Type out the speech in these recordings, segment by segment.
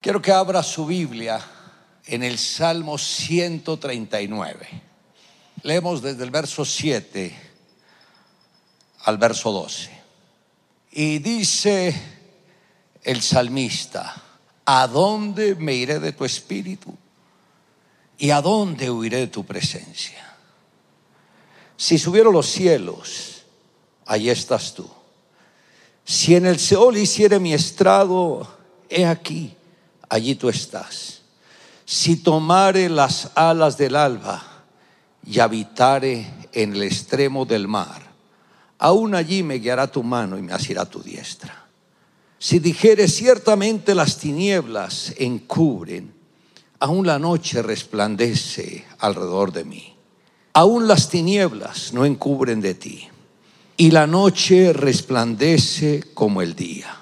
Quiero que abra su Biblia en el Salmo 139. Leemos desde el verso 7 al verso 12. Y dice el salmista, ¿a dónde me iré de tu espíritu? ¿Y a dónde huiré de tu presencia? Si subieron los cielos, allí estás tú. Si en el Seol hiciere mi estrado, he aquí allí tú estás. Si tomare las alas del alba y habitare en el extremo del mar, aún allí me guiará tu mano y me asirá tu diestra. Si dijere ciertamente las tinieblas encubren, aún la noche resplandece alrededor de mí. Aún las tinieblas no encubren de ti, y la noche resplandece como el día.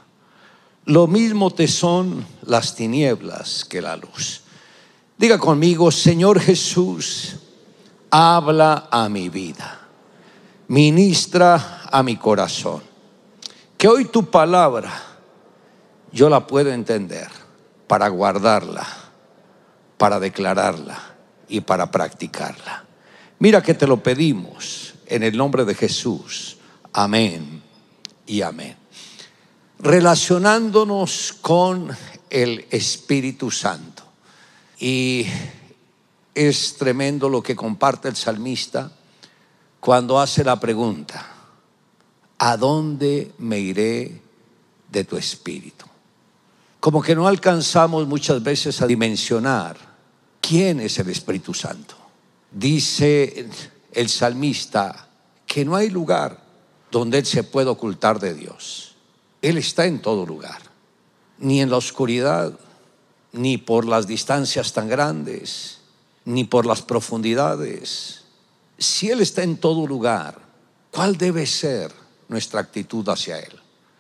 Lo mismo te son las tinieblas que la luz. Diga conmigo, Señor Jesús, habla a mi vida, ministra a mi corazón. Que hoy tu palabra yo la puedo entender para guardarla, para declararla y para practicarla. Mira que te lo pedimos en el nombre de Jesús. Amén y amén relacionándonos con el Espíritu Santo. Y es tremendo lo que comparte el salmista cuando hace la pregunta, ¿a dónde me iré de tu Espíritu? Como que no alcanzamos muchas veces a dimensionar quién es el Espíritu Santo. Dice el salmista que no hay lugar donde Él se pueda ocultar de Dios. Él está en todo lugar, ni en la oscuridad, ni por las distancias tan grandes, ni por las profundidades. Si Él está en todo lugar, ¿cuál debe ser nuestra actitud hacia Él?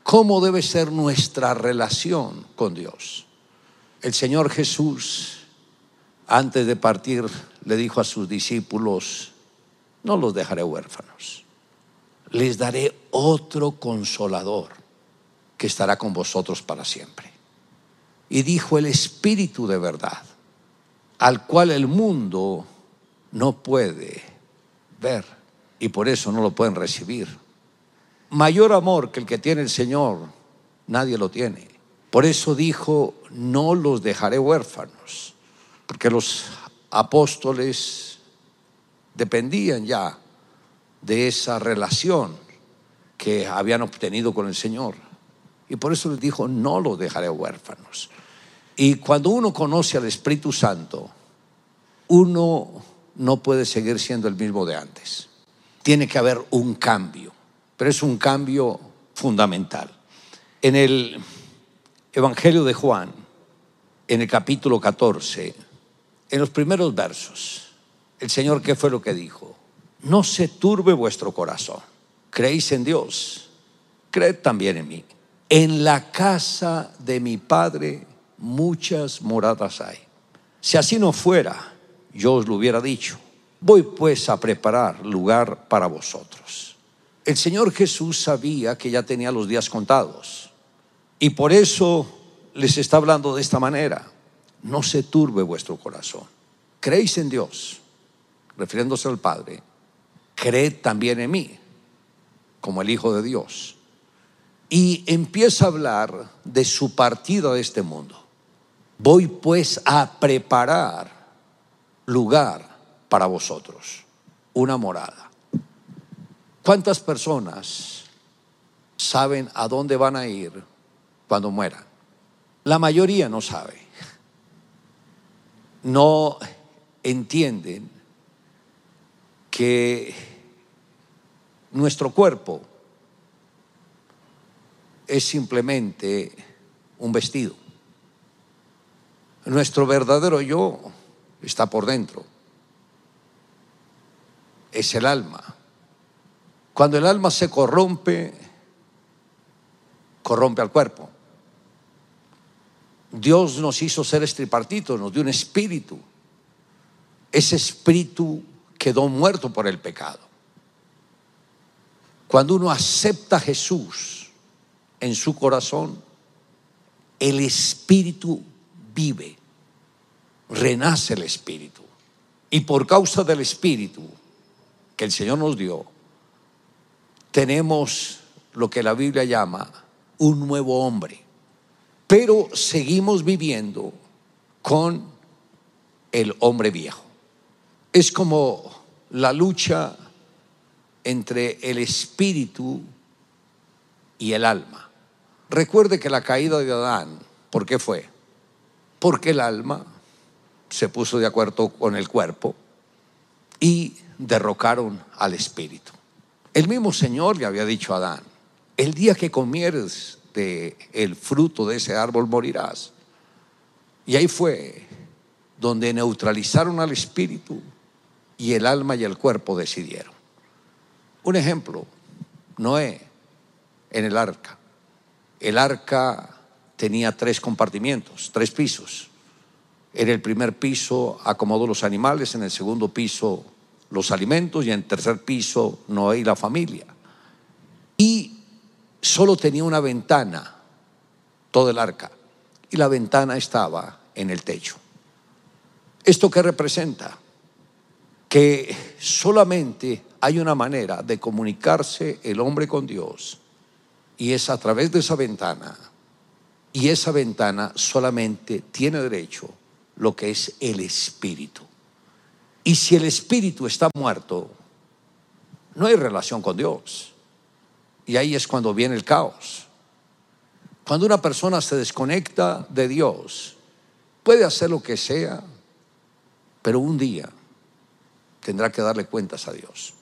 ¿Cómo debe ser nuestra relación con Dios? El Señor Jesús, antes de partir, le dijo a sus discípulos, no los dejaré huérfanos, les daré otro consolador que estará con vosotros para siempre. Y dijo el Espíritu de verdad, al cual el mundo no puede ver y por eso no lo pueden recibir. Mayor amor que el que tiene el Señor, nadie lo tiene. Por eso dijo, no los dejaré huérfanos, porque los apóstoles dependían ya de esa relación que habían obtenido con el Señor. Y por eso les dijo, no los dejaré huérfanos. Y cuando uno conoce al Espíritu Santo, uno no puede seguir siendo el mismo de antes. Tiene que haber un cambio, pero es un cambio fundamental. En el Evangelio de Juan, en el capítulo 14, en los primeros versos, el Señor, ¿qué fue lo que dijo? No se turbe vuestro corazón. Creéis en Dios, creed también en mí. En la casa de mi Padre muchas moradas hay. Si así no fuera, yo os lo hubiera dicho. Voy pues a preparar lugar para vosotros. El Señor Jesús sabía que ya tenía los días contados y por eso les está hablando de esta manera. No se turbe vuestro corazón. Creéis en Dios, refiriéndose al Padre. Creed también en mí, como el Hijo de Dios y empieza a hablar de su partida de este mundo. Voy pues a preparar lugar para vosotros, una morada. ¿Cuántas personas saben a dónde van a ir cuando mueran? La mayoría no sabe. No entienden que nuestro cuerpo es simplemente un vestido. Nuestro verdadero yo está por dentro. Es el alma. Cuando el alma se corrompe, corrompe al cuerpo. Dios nos hizo seres tripartitos, nos dio un espíritu. Ese espíritu quedó muerto por el pecado. Cuando uno acepta a Jesús, en su corazón, el Espíritu vive, renace el espíritu. Y por causa del espíritu que el Señor nos dio, tenemos lo que la Biblia llama un nuevo hombre. Pero seguimos viviendo con el hombre viejo. Es como la lucha entre el espíritu y el alma. Recuerde que la caída de Adán, ¿por qué fue? Porque el alma se puso de acuerdo con el cuerpo y derrocaron al espíritu. El mismo Señor le había dicho a Adán, el día que comieres de el fruto de ese árbol morirás. Y ahí fue donde neutralizaron al espíritu y el alma y el cuerpo decidieron. Un ejemplo, Noé en el arca. El arca tenía tres compartimientos, tres pisos. En el primer piso acomodó los animales, en el segundo piso los alimentos y en el tercer piso Noé y la familia. Y solo tenía una ventana, todo el arca, y la ventana estaba en el techo. ¿Esto qué representa? Que solamente hay una manera de comunicarse el hombre con Dios y es a través de esa ventana. Y esa ventana solamente tiene derecho lo que es el espíritu. Y si el espíritu está muerto, no hay relación con Dios. Y ahí es cuando viene el caos. Cuando una persona se desconecta de Dios, puede hacer lo que sea, pero un día tendrá que darle cuentas a Dios.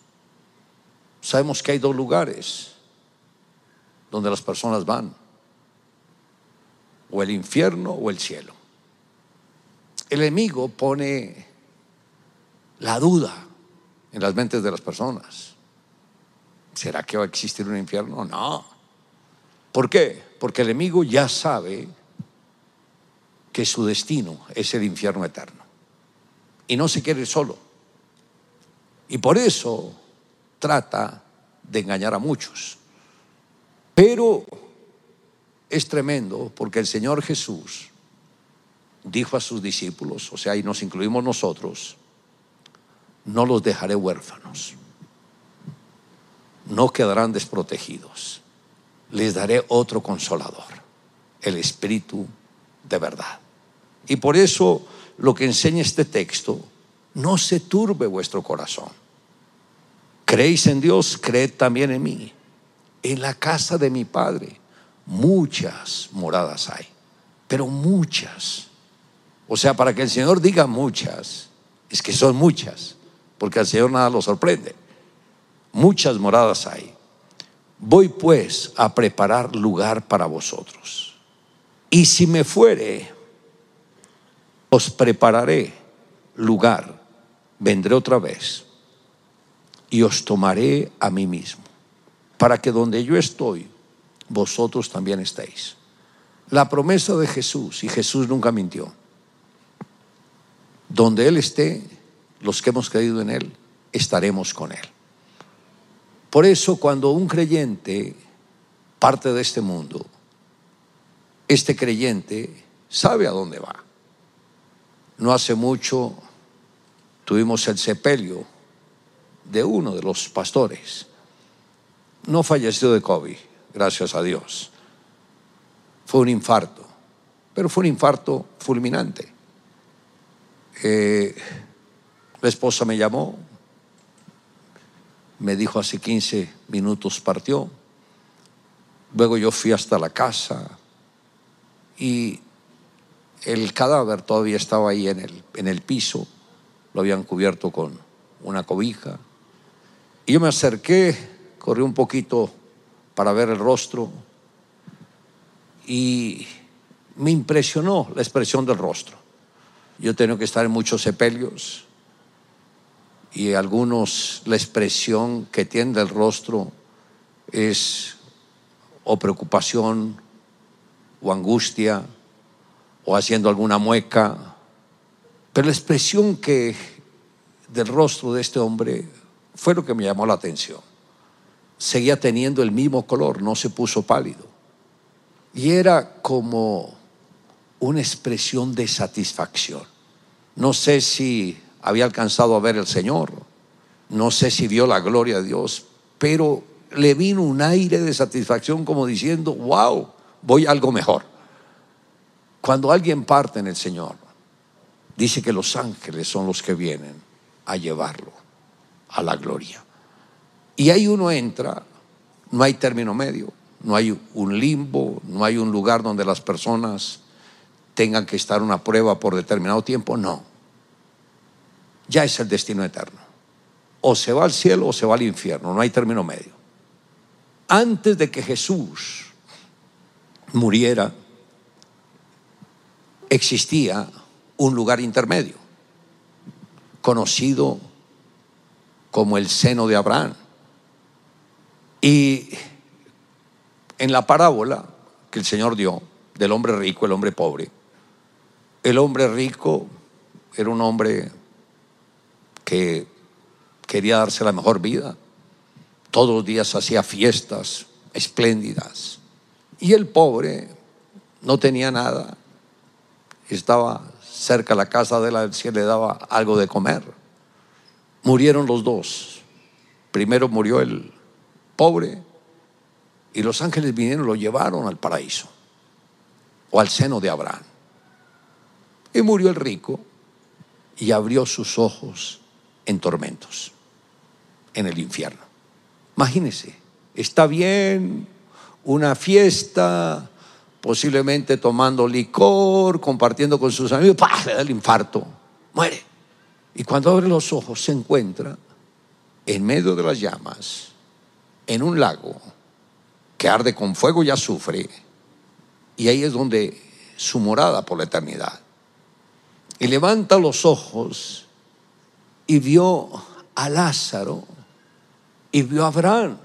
Sabemos que hay dos lugares donde las personas van, o el infierno o el cielo. El enemigo pone la duda en las mentes de las personas. ¿Será que va a existir un infierno? No. ¿Por qué? Porque el enemigo ya sabe que su destino es el infierno eterno. Y no se quiere solo. Y por eso trata de engañar a muchos. Pero es tremendo porque el Señor Jesús dijo a sus discípulos, o sea, y nos incluimos nosotros, no los dejaré huérfanos, no quedarán desprotegidos, les daré otro consolador, el Espíritu de verdad. Y por eso lo que enseña este texto, no se turbe vuestro corazón. Creéis en Dios, creed también en mí en la casa de mi padre muchas moradas hay, pero muchas. O sea, para que el Señor diga muchas, es que son muchas, porque al Señor nada lo sorprende. Muchas moradas hay. Voy pues a preparar lugar para vosotros. Y si me fuere, os prepararé lugar, vendré otra vez y os tomaré a mí mismo para que donde yo estoy, vosotros también estéis. La promesa de Jesús, y Jesús nunca mintió, donde Él esté, los que hemos creído en Él, estaremos con Él. Por eso cuando un creyente parte de este mundo, este creyente sabe a dónde va. No hace mucho tuvimos el sepelio de uno de los pastores no falleció de COVID, gracias a Dios. Fue un infarto, pero fue un infarto fulminante. Eh, la esposa me llamó, me dijo hace 15 minutos partió. Luego yo fui hasta la casa y el cadáver todavía estaba ahí en el, en el piso, lo habían cubierto con una cobija. Y yo me acerqué corrí un poquito para ver el rostro y me impresionó la expresión del rostro. Yo tengo que estar en muchos sepelios y algunos la expresión que tiene el rostro es o preocupación o angustia o haciendo alguna mueca. Pero la expresión que del rostro de este hombre fue lo que me llamó la atención seguía teniendo el mismo color, no se puso pálido. Y era como una expresión de satisfacción. No sé si había alcanzado a ver el Señor, no sé si vio la gloria de Dios, pero le vino un aire de satisfacción como diciendo, wow, voy a algo mejor. Cuando alguien parte en el Señor, dice que los ángeles son los que vienen a llevarlo a la gloria. Y ahí uno entra, no hay término medio, no hay un limbo, no hay un lugar donde las personas tengan que estar una prueba por determinado tiempo, no. Ya es el destino eterno. O se va al cielo o se va al infierno, no hay término medio. Antes de que Jesús muriera, existía un lugar intermedio, conocido como el seno de Abraham. Y en la parábola que el Señor dio del hombre rico, el hombre pobre, el hombre rico era un hombre que quería darse la mejor vida. Todos los días hacía fiestas espléndidas. Y el pobre no tenía nada. Estaba cerca de la casa de la si le daba algo de comer. Murieron los dos. Primero murió el pobre y los ángeles vinieron y lo llevaron al paraíso o al seno de Abraham. Y murió el rico y abrió sus ojos en tormentos, en el infierno. Imagínese, está bien una fiesta, posiblemente tomando licor, compartiendo con sus amigos, ¡pah! le da el infarto, muere. Y cuando abre los ojos se encuentra en medio de las llamas, en un lago que arde con fuego y azufre, y ahí es donde su morada por la eternidad. Y levanta los ojos y vio a Lázaro y vio a Abraham.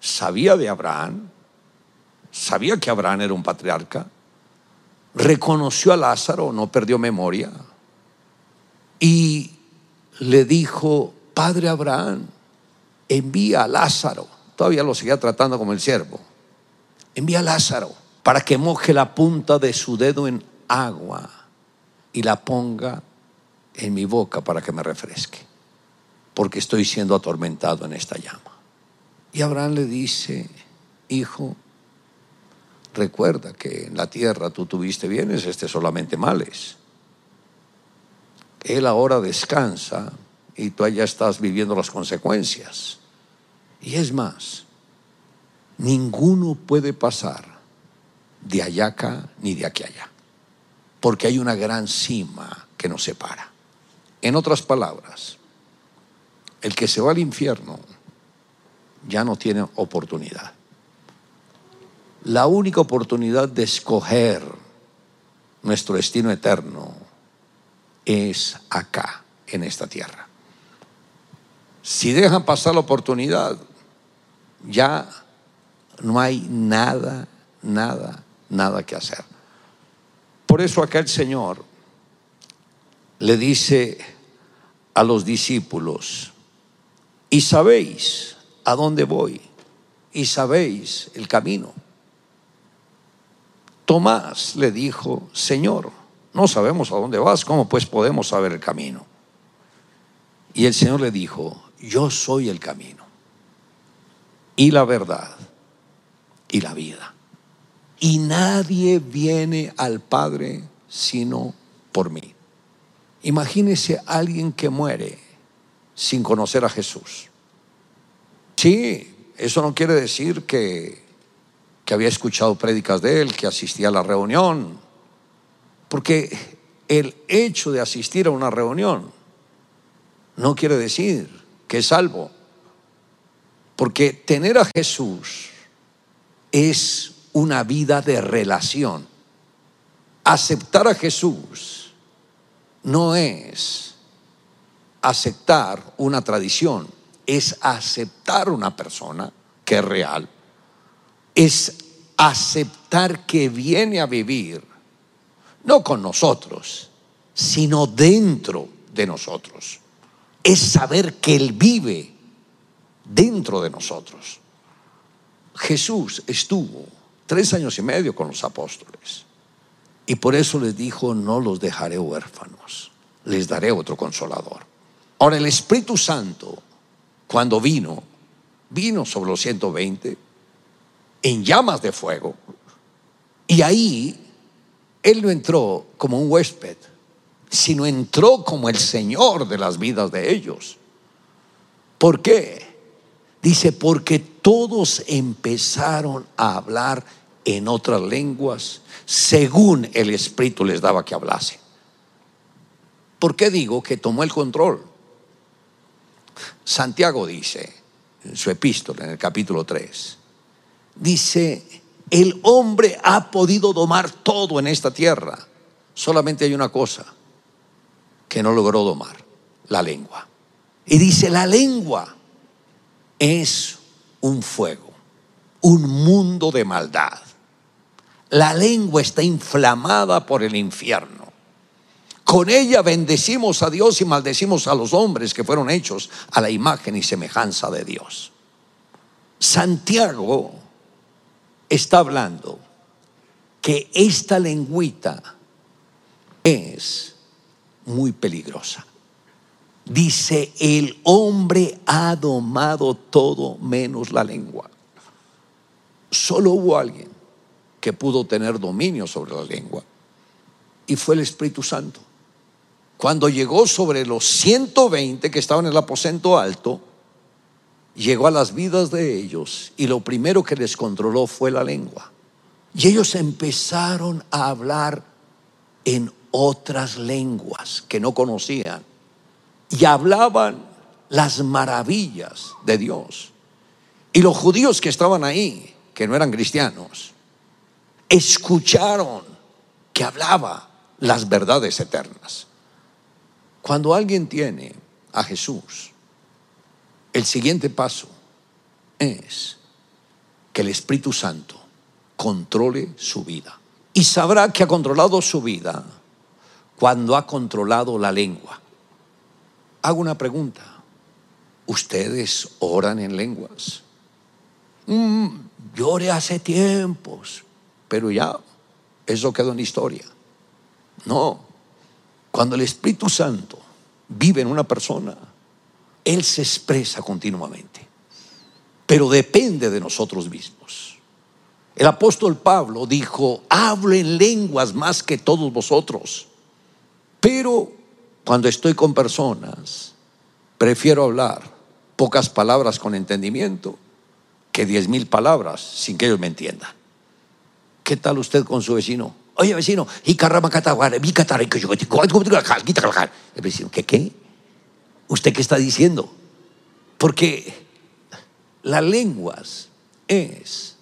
Sabía de Abraham, sabía que Abraham era un patriarca, reconoció a Lázaro, no perdió memoria, y le dijo, Padre Abraham, envía a Lázaro, todavía lo seguía tratando como el siervo, envía a Lázaro para que moje la punta de su dedo en agua y la ponga en mi boca para que me refresque, porque estoy siendo atormentado en esta llama. Y Abraham le dice, hijo, recuerda que en la tierra tú tuviste bienes, este solamente males. Él ahora descansa y tú allá estás viviendo las consecuencias. Y es más, ninguno puede pasar de allá acá ni de aquí allá, porque hay una gran cima que nos separa. En otras palabras, el que se va al infierno ya no tiene oportunidad. La única oportunidad de escoger nuestro destino eterno es acá, en esta tierra. Si dejan pasar la oportunidad, ya no hay nada, nada, nada que hacer. Por eso acá el Señor le dice a los discípulos, y sabéis a dónde voy, y sabéis el camino. Tomás le dijo, Señor, no sabemos a dónde vas, ¿cómo pues podemos saber el camino? Y el Señor le dijo, yo soy el camino, y la verdad, y la vida. Y nadie viene al Padre sino por mí. Imagínese a alguien que muere sin conocer a Jesús. Sí, eso no quiere decir que, que había escuchado prédicas de él, que asistía a la reunión, porque el hecho de asistir a una reunión no quiere decir es salvo, porque tener a Jesús es una vida de relación. Aceptar a Jesús no es aceptar una tradición, es aceptar una persona que es real, es aceptar que viene a vivir, no con nosotros, sino dentro de nosotros. Es saber que Él vive dentro de nosotros. Jesús estuvo tres años y medio con los apóstoles. Y por eso les dijo, no los dejaré huérfanos, les daré otro consolador. Ahora el Espíritu Santo, cuando vino, vino sobre los 120 en llamas de fuego. Y ahí Él no entró como un huésped, sino entró como el Señor de las vidas de ellos. ¿Por qué? Dice, porque todos empezaron a hablar en otras lenguas según el Espíritu les daba que hablase. ¿Por qué digo que tomó el control? Santiago dice, en su epístola, en el capítulo 3, dice, el hombre ha podido domar todo en esta tierra. Solamente hay una cosa que no logró domar, la lengua. Y dice, la lengua es un fuego, un mundo de maldad. La lengua está inflamada por el infierno. Con ella bendecimos a Dios y maldecimos a los hombres que fueron hechos a la imagen y semejanza de Dios. Santiago está hablando que esta lengüita es muy peligrosa. Dice, el hombre ha domado todo menos la lengua. Solo hubo alguien que pudo tener dominio sobre la lengua y fue el Espíritu Santo. Cuando llegó sobre los 120 que estaban en el aposento alto, llegó a las vidas de ellos y lo primero que les controló fue la lengua. Y ellos empezaron a hablar en otras lenguas que no conocían y hablaban las maravillas de Dios. Y los judíos que estaban ahí, que no eran cristianos, escucharon que hablaba las verdades eternas. Cuando alguien tiene a Jesús, el siguiente paso es que el Espíritu Santo controle su vida. Y sabrá que ha controlado su vida cuando ha controlado la lengua. Hago una pregunta. ¿Ustedes oran en lenguas? Mm, llore hace tiempos, pero ya, eso quedó en historia. No, cuando el Espíritu Santo vive en una persona, Él se expresa continuamente, pero depende de nosotros mismos. El apóstol Pablo dijo, hablo en lenguas más que todos vosotros, pero cuando estoy con personas, prefiero hablar pocas palabras con entendimiento que diez mil palabras sin que ellos me entiendan. ¿Qué tal usted con su vecino? Oye, vecino, y el vecino, ¿qué qué? ¿Usted qué está diciendo? Porque las lenguas es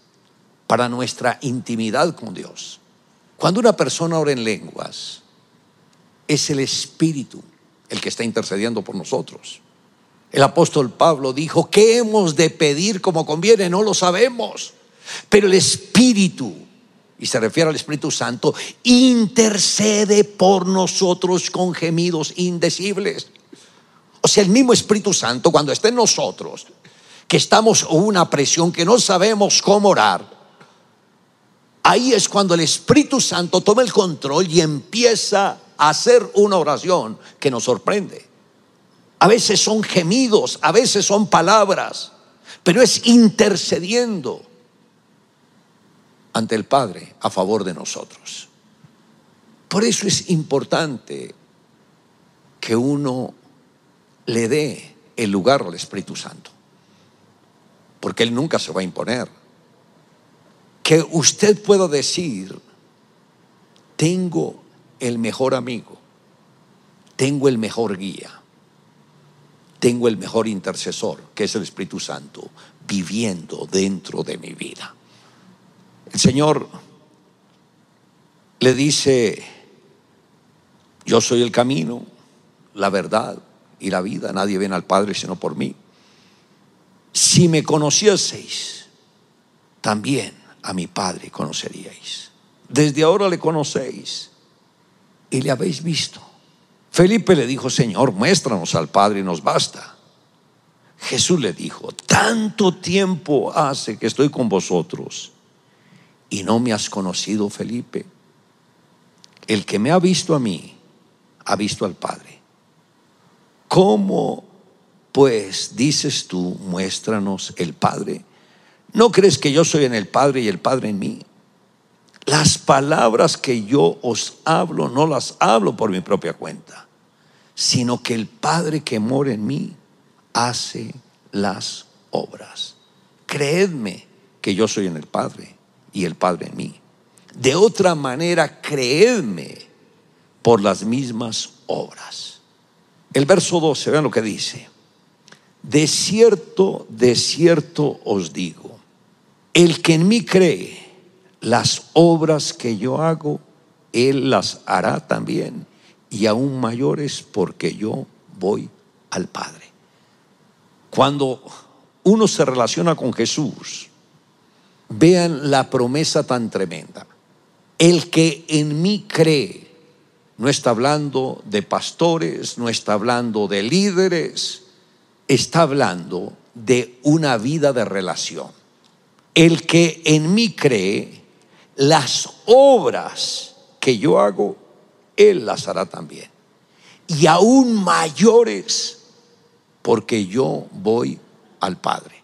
para nuestra intimidad con Dios. Cuando una persona ora en lenguas, es el Espíritu el que está intercediendo por nosotros. El apóstol Pablo dijo, ¿qué hemos de pedir como conviene? No lo sabemos. Pero el Espíritu, y se refiere al Espíritu Santo, intercede por nosotros con gemidos indecibles. O sea, el mismo Espíritu Santo, cuando está en nosotros, que estamos en una presión que no sabemos cómo orar, ahí es cuando el Espíritu Santo toma el control y empieza hacer una oración que nos sorprende. A veces son gemidos, a veces son palabras, pero es intercediendo ante el Padre a favor de nosotros. Por eso es importante que uno le dé el lugar al Espíritu Santo, porque Él nunca se va a imponer. Que usted pueda decir, tengo el mejor amigo, tengo el mejor guía, tengo el mejor intercesor, que es el Espíritu Santo, viviendo dentro de mi vida. El Señor le dice, yo soy el camino, la verdad y la vida, nadie viene al Padre sino por mí. Si me conocieseis, también a mi Padre conoceríais. Desde ahora le conocéis y le habéis visto. Felipe le dijo, Señor, muéstranos al Padre y nos basta. Jesús le dijo, tanto tiempo hace que estoy con vosotros y no me has conocido, Felipe. el que me ha visto a mí, ha visto al Padre. ¿Cómo, pues, dices tú, muéstranos el Padre? ¿No crees que yo soy en el Padre y el Padre en mí? Las palabras que yo os hablo no las hablo por mi propia cuenta, sino que el Padre que mora en mí hace las obras. Creedme que yo soy en el Padre y el Padre en mí. De otra manera, creedme por las mismas obras. El verso 12, vean lo que dice. De cierto, de cierto os digo, el que en mí cree, las obras que yo hago, él las hará también, y aún mayores porque yo voy al Padre. Cuando uno se relaciona con Jesús, vean la promesa tan tremenda. El que en mí cree, no está hablando de pastores, no está hablando de líderes, está hablando de una vida de relación. El que en mí cree, las obras que yo hago, Él las hará también. Y aún mayores, porque yo voy al Padre.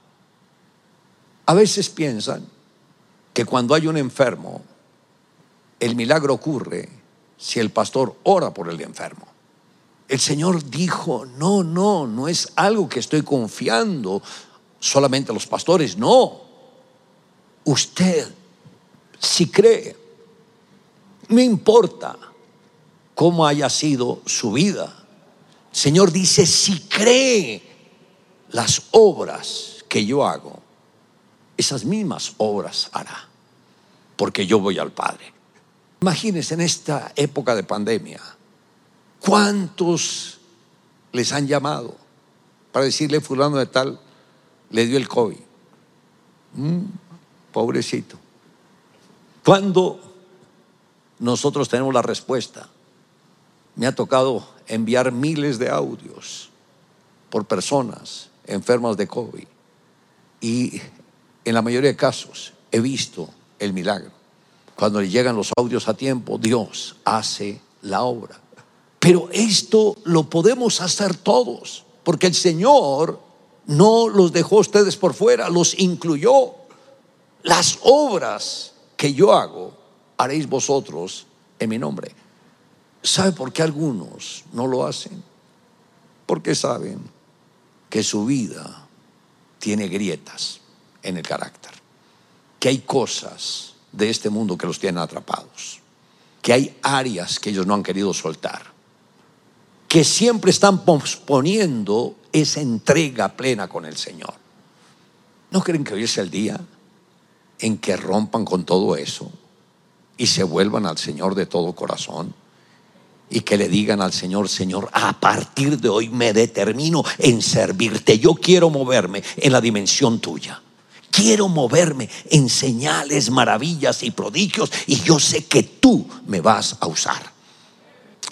A veces piensan que cuando hay un enfermo, el milagro ocurre si el pastor ora por el enfermo. El Señor dijo, no, no, no es algo que estoy confiando solamente a los pastores, no. Usted, si cree, no importa cómo haya sido su vida. Señor dice, si cree las obras que yo hago, esas mismas obras hará, porque yo voy al Padre. Imagínense en esta época de pandemia, ¿cuántos les han llamado para decirle fulano de tal le dio el COVID? Mm, pobrecito. Cuando nosotros tenemos la respuesta, me ha tocado enviar miles de audios por personas enfermas de COVID y en la mayoría de casos he visto el milagro. Cuando le llegan los audios a tiempo, Dios hace la obra. Pero esto lo podemos hacer todos, porque el Señor no los dejó ustedes por fuera, los incluyó. Las obras que yo hago, haréis vosotros en mi nombre. ¿Sabe por qué algunos no lo hacen? Porque saben que su vida tiene grietas en el carácter, que hay cosas de este mundo que los tienen atrapados, que hay áreas que ellos no han querido soltar, que siempre están posponiendo esa entrega plena con el Señor. ¿No creen que hoy el día en que rompan con todo eso y se vuelvan al Señor de todo corazón? y que le digan al Señor, Señor, a partir de hoy me determino en servirte. Yo quiero moverme en la dimensión tuya. Quiero moverme en señales, maravillas y prodigios y yo sé que tú me vas a usar.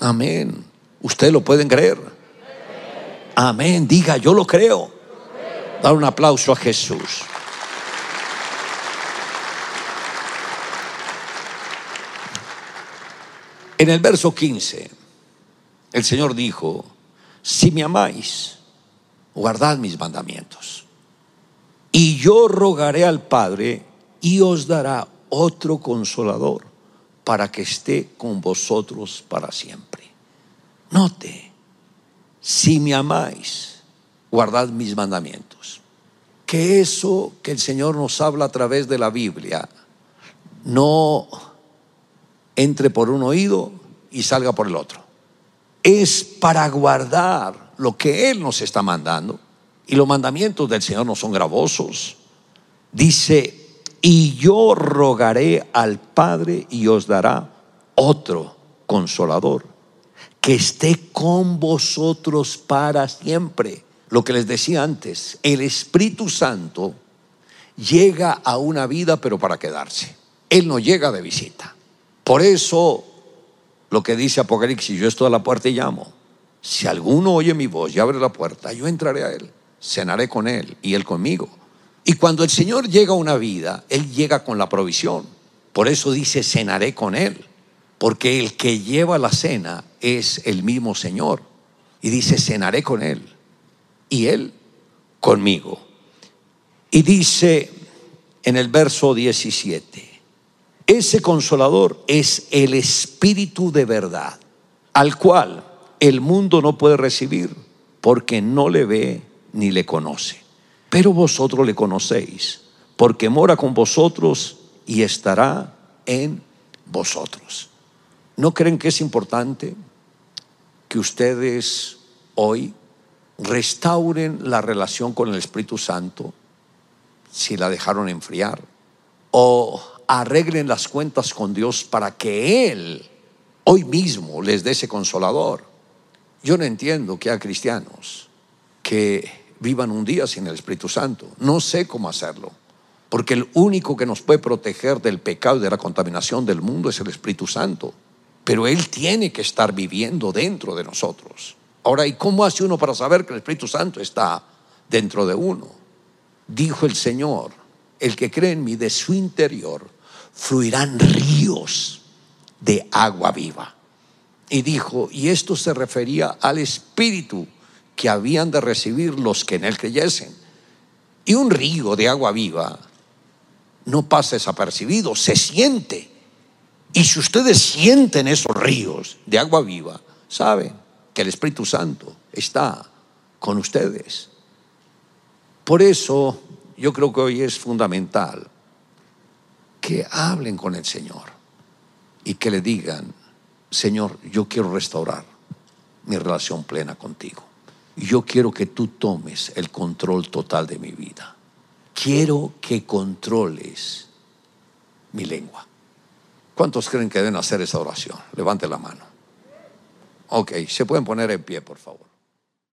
Amén. ¿Ustedes lo pueden creer? Amén. Diga, yo lo creo. Dar un aplauso a Jesús. En el verso 15, el Señor dijo, si me amáis, guardad mis mandamientos. Y yo rogaré al Padre y os dará otro consolador para que esté con vosotros para siempre. Note, si me amáis, guardad mis mandamientos. Que eso que el Señor nos habla a través de la Biblia no entre por un oído y salga por el otro. Es para guardar lo que Él nos está mandando y los mandamientos del Señor no son gravosos. Dice, y yo rogaré al Padre y os dará otro consolador, que esté con vosotros para siempre. Lo que les decía antes, el Espíritu Santo llega a una vida pero para quedarse. Él no llega de visita. Por eso lo que dice Apocalipsis, yo estoy a la puerta y llamo. Si alguno oye mi voz y abre la puerta, yo entraré a él cenaré con Él y Él conmigo. Y cuando el Señor llega a una vida, Él llega con la provisión. Por eso dice, cenaré con Él. porque el que lleva la cena es el mismo Señor. Y dice, cenaré con Él y Él conmigo. Y dice en el verso 17, ese consolador es el Espíritu de verdad, al cual el mundo no puede recibir porque no le ve ni le conoce. Pero vosotros le conocéis, porque mora con vosotros y estará en vosotros. ¿No creen que es importante que ustedes hoy restauren la relación con el Espíritu Santo si la dejaron enfriar? ¿O arreglen las cuentas con Dios para que Él hoy mismo les dé ese consolador? Yo no entiendo que hay cristianos que vivan un día sin el Espíritu Santo. No sé cómo hacerlo. Porque el único que nos puede proteger del pecado y de la contaminación del mundo es el Espíritu Santo. Pero Él tiene que estar viviendo dentro de nosotros. Ahora, ¿y cómo hace uno para saber que el Espíritu Santo está dentro de uno? Dijo el Señor, el que cree en mí, de su interior fluirán ríos de agua viva. Y dijo, y esto se refería al Espíritu que habían de recibir los que en él creyesen. Y un río de agua viva no pasa desapercibido, se siente. Y si ustedes sienten esos ríos de agua viva, saben que el Espíritu Santo está con ustedes. Por eso yo creo que hoy es fundamental que hablen con el Señor y que le digan, Señor, yo quiero restaurar mi relación plena contigo yo quiero que tú tomes el control total de mi vida. Quiero que controles mi lengua. ¿Cuántos creen que deben hacer esa oración? Levante la mano. Ok, se pueden poner en pie, por favor.